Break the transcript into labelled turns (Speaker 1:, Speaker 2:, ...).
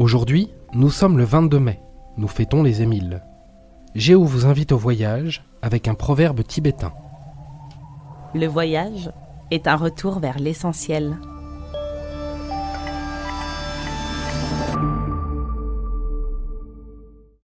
Speaker 1: Aujourd'hui, nous sommes le 22 mai. Nous fêtons les Émiles. Géo vous invite au voyage avec un proverbe tibétain.
Speaker 2: Le voyage est un retour vers l'essentiel.